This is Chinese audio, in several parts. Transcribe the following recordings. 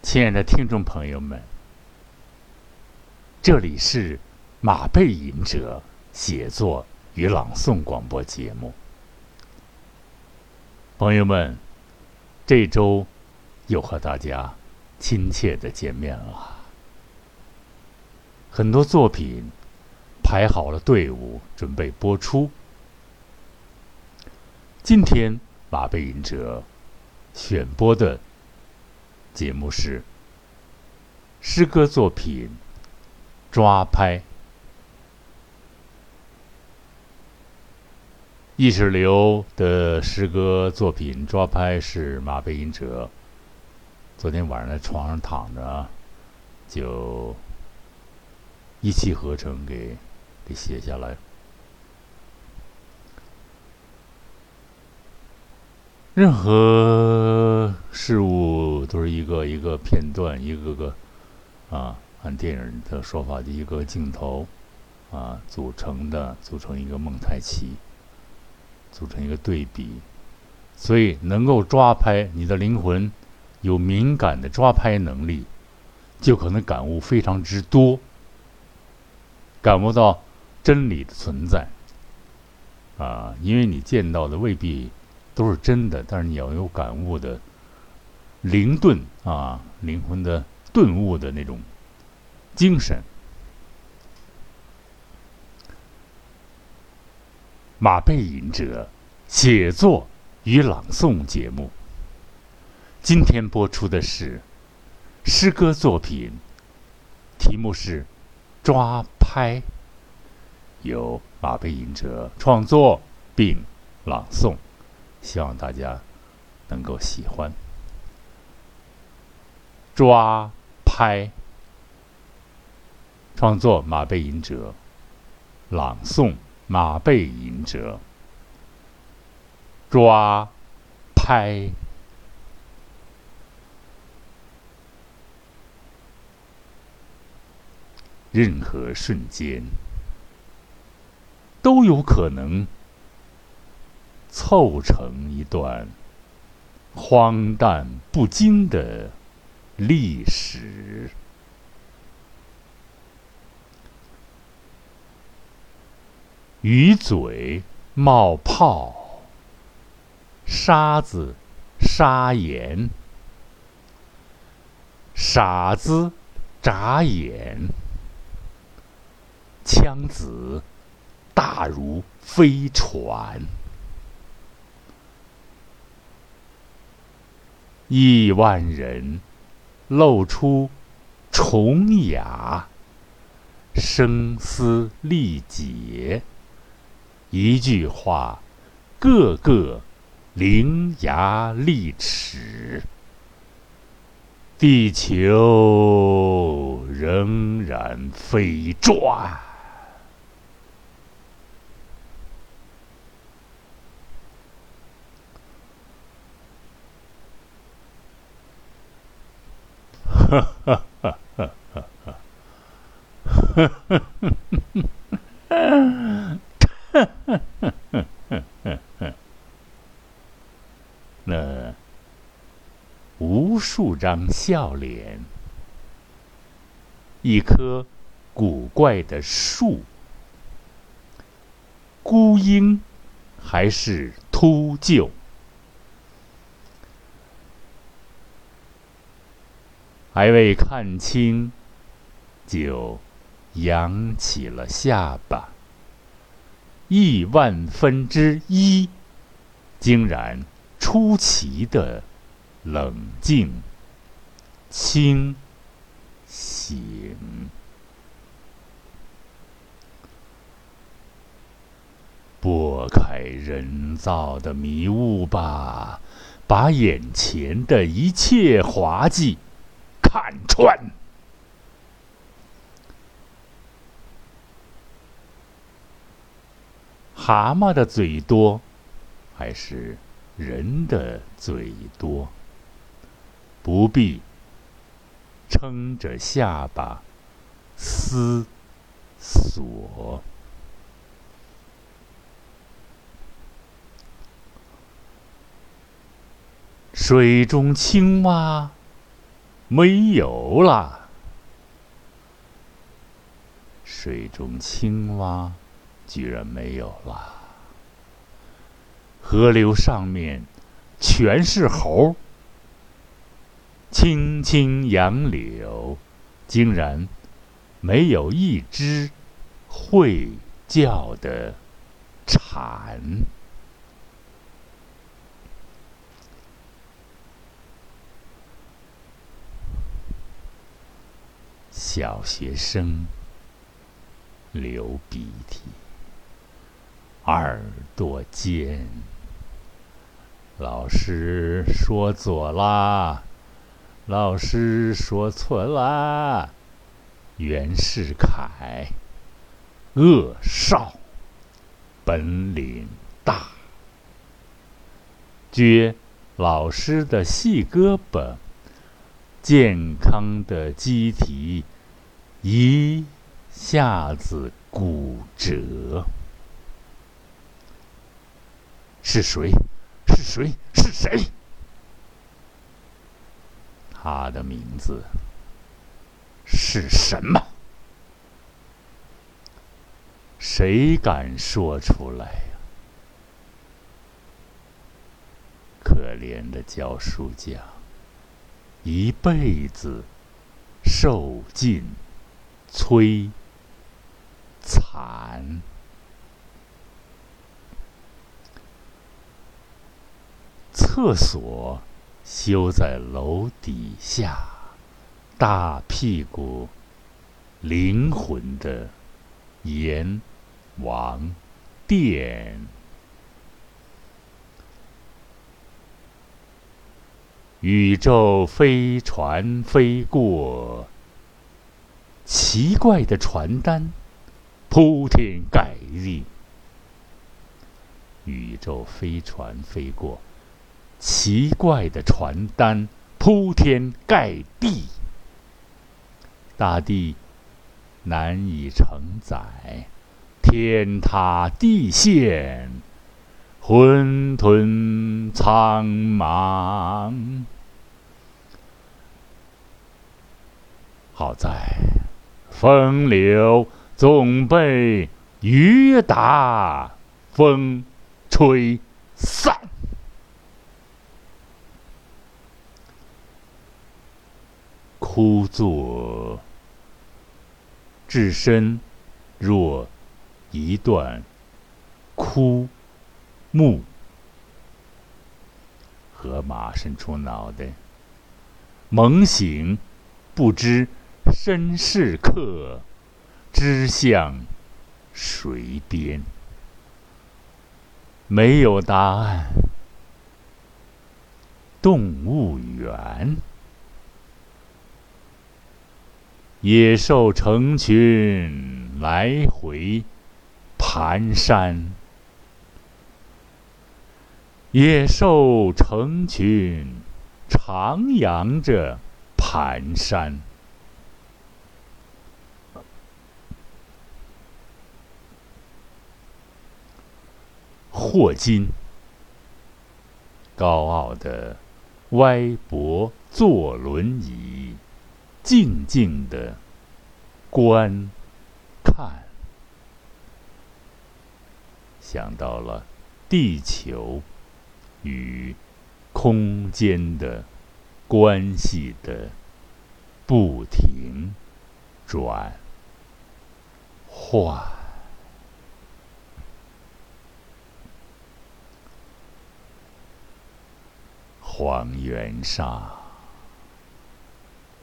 亲爱的听众朋友们，这里是马背吟者写作与朗诵广播节目。朋友们，这周又和大家亲切的见面了。很多作品排好了队伍，准备播出。今天马背吟者选播的。节目是诗歌作品《抓拍》，意识流的诗歌作品《抓拍》是马背吟者昨天晚上在床上躺着，就一气呵成给给写下来。任何事物都是一个一个片段，一个个啊，按电影的说法，的一个镜头啊组成的，组成一个蒙太奇，组成一个对比，所以能够抓拍你的灵魂，有敏感的抓拍能力，就可能感悟非常之多，感悟到真理的存在啊，因为你见到的未必。都是真的，但是你要有感悟的灵顿啊，灵魂的顿悟的那种精神。马背吟者写作与朗诵节目，今天播出的是诗歌作品，题目是《抓拍》，由马背吟者创作并朗诵。希望大家能够喜欢。抓拍，创作马背吟者，朗诵马背吟者。抓拍，任何瞬间都有可能。凑成一段荒诞不经的历史。鱼嘴冒泡，沙子沙眼，傻子眨眼，枪子大如飞船。亿万人露出重雅，声嘶力竭，一句话，个个伶牙俐齿，地球仍然飞转。哈哈哈哈哈！哈哈哈哈哈！那无数张笑脸，一棵古怪的树，孤鹰还是秃鹫？还未看清，就扬起了下巴。亿万分之一，竟然出奇的冷静、清醒。拨开人造的迷雾吧，把眼前的一切滑稽。看穿，蛤蟆的嘴多，还是人的嘴多？不必撑着下巴思索。水中青蛙。没有了。水中青蛙居然没有了。河流上面全是猴，青青杨柳竟然没有一只会叫的蝉。小学生流鼻涕，耳朵尖。老师说错啦，老师说错啦。袁世凯，恶少，本领大。撅老师的细胳膊，健康的机体一下子骨折。是谁？是谁？是谁？他的名字是什么？谁敢说出来呀？可怜的教书匠，一辈子受尽摧残。厕所修在楼底下，大屁股灵魂的阎王殿。宇宙飞船飞过，奇怪的传单铺天盖地。宇宙飞船飞过。奇怪的传单铺天盖地，大地难以承载，天塌地陷，混沌苍茫。好在风流总被雨打风吹散。枯坐，置身若一段枯木。河马伸出脑袋，猛醒，不知身是客，知向水边。没有答案。动物园。野兽成群来回蹒跚，野兽成群徜徉着蹒跚。霍金高傲的歪脖坐轮椅。静静的观看，想到了地球与空间的关系的不停转换，荒原上。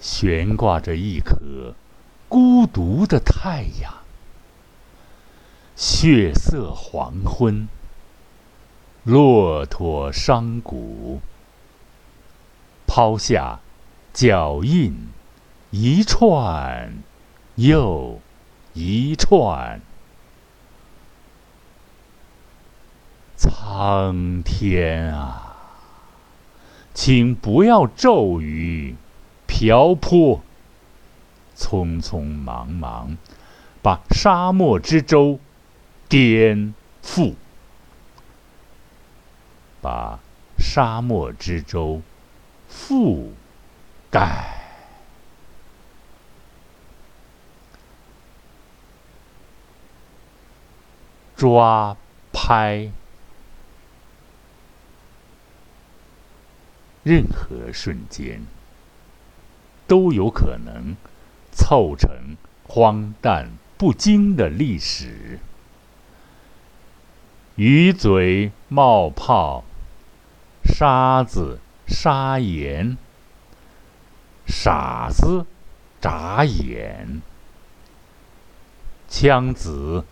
悬挂着一颗孤独的太阳，血色黄昏，骆驼伤骨，抛下脚印，一串又一串，苍天啊，请不要骤雨瓢泼匆匆忙忙把沙漠之舟颠覆。把沙漠之舟覆盖。抓拍。任何瞬间都有可能凑成荒诞不经的历史。鱼嘴冒泡，沙子沙盐，傻子眨眼，枪子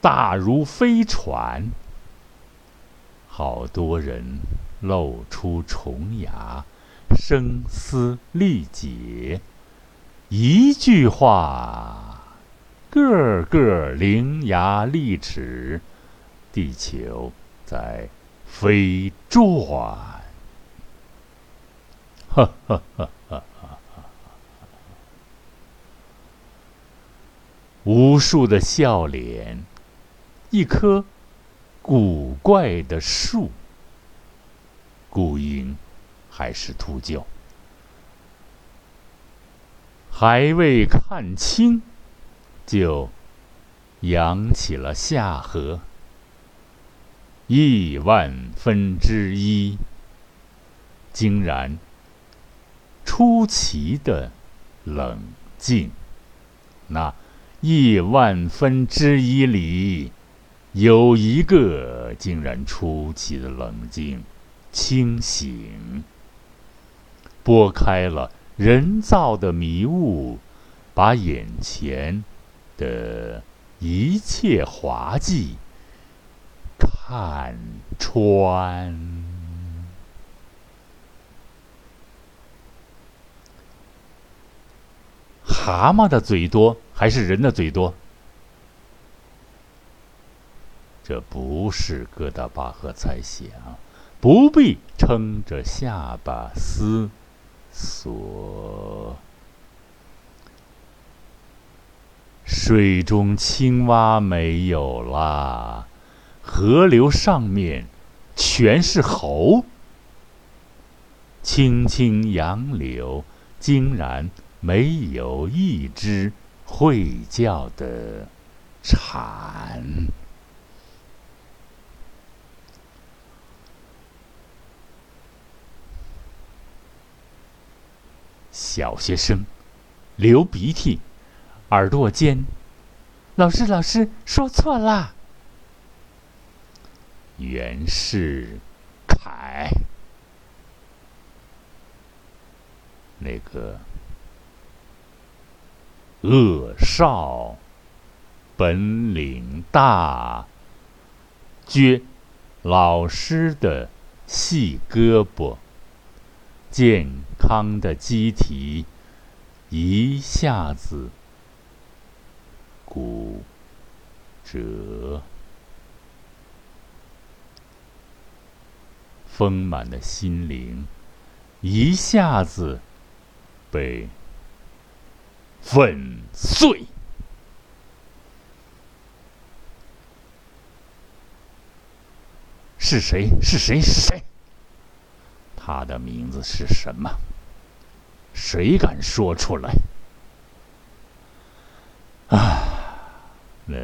大如飞船，好多人露出虫牙，声嘶力竭，一句话，个个伶牙俐齿。地球在飞转，哈哈哈哈哈！无数的笑脸，一棵古怪的树，孤鹰还是秃鹫，还未看清，就扬起了下颌。亿万分之一，竟然出奇的冷静。那亿万分之一里，有一个竟然出奇的冷静、清醒，拨开了人造的迷雾，把眼前的一切滑稽。看穿，蛤蟆的嘴多还是人的嘴多？这不是疙瘩巴赫猜想，不必撑着下巴思索。水中青蛙没有啦。河流上面全是猴，青青杨柳竟然没有一只会叫的蝉。小学生流鼻涕，耳朵尖。老师，老师说错啦。袁世凯，那个恶少，本领大，撅老师的细胳膊，见康的机体一下子骨折。丰满的心灵一下子被粉碎。是谁？是谁？是谁？他的名字是什么？谁敢说出来？啊，那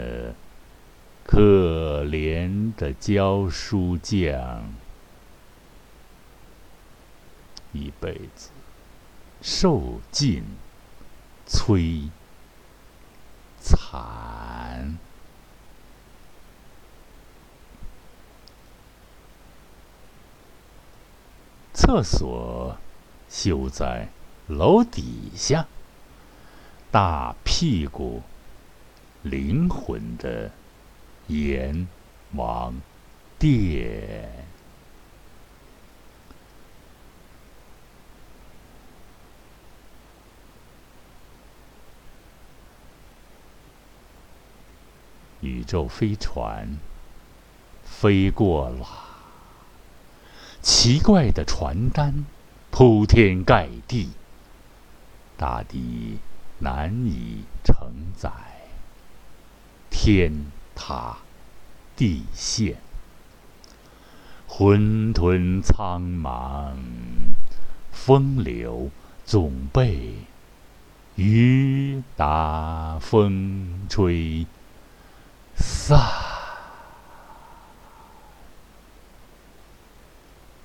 可怜的教书匠！一辈子受尽摧残，厕所修在楼底下，大屁股灵魂的阎王殿。宇宙飞船飞过了，奇怪的传单铺天盖地，大地难以承载，天塌地陷，混沌苍茫，风流总被雨打风吹散，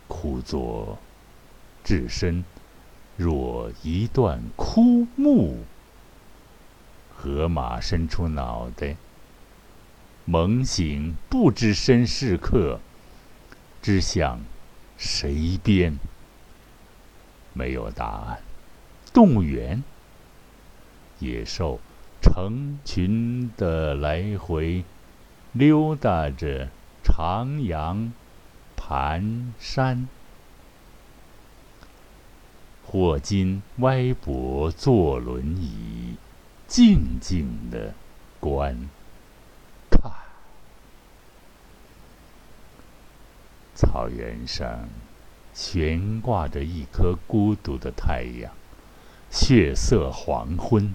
苦作至深。若一段枯木。河马伸出脑袋，猛醒不知身是客，只向谁边？没有答案。动物园，野兽成群的来回溜达着徜徉盘山。霍金歪脖坐轮椅。静静的观看，草原上悬挂着一颗孤独的太阳，血色黄昏。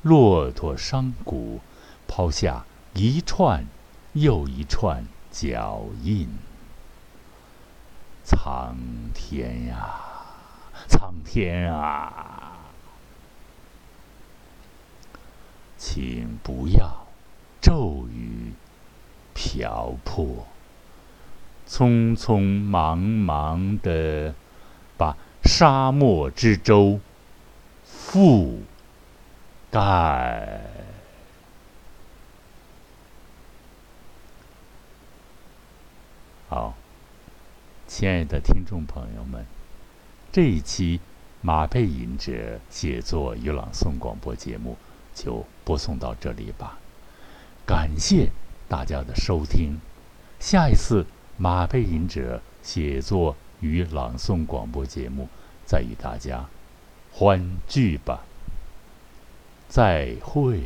骆驼商贾抛下一串又一串脚印。苍天呀，苍天啊！请不要骤雨瓢泼，匆匆忙忙的把沙漠之舟覆盖。好，亲爱的听众朋友们，这一期马背吟者写作与朗诵广播节目。就播送到这里吧，感谢大家的收听。下一次马背吟者写作与朗诵广播节目，再与大家欢聚吧。再会。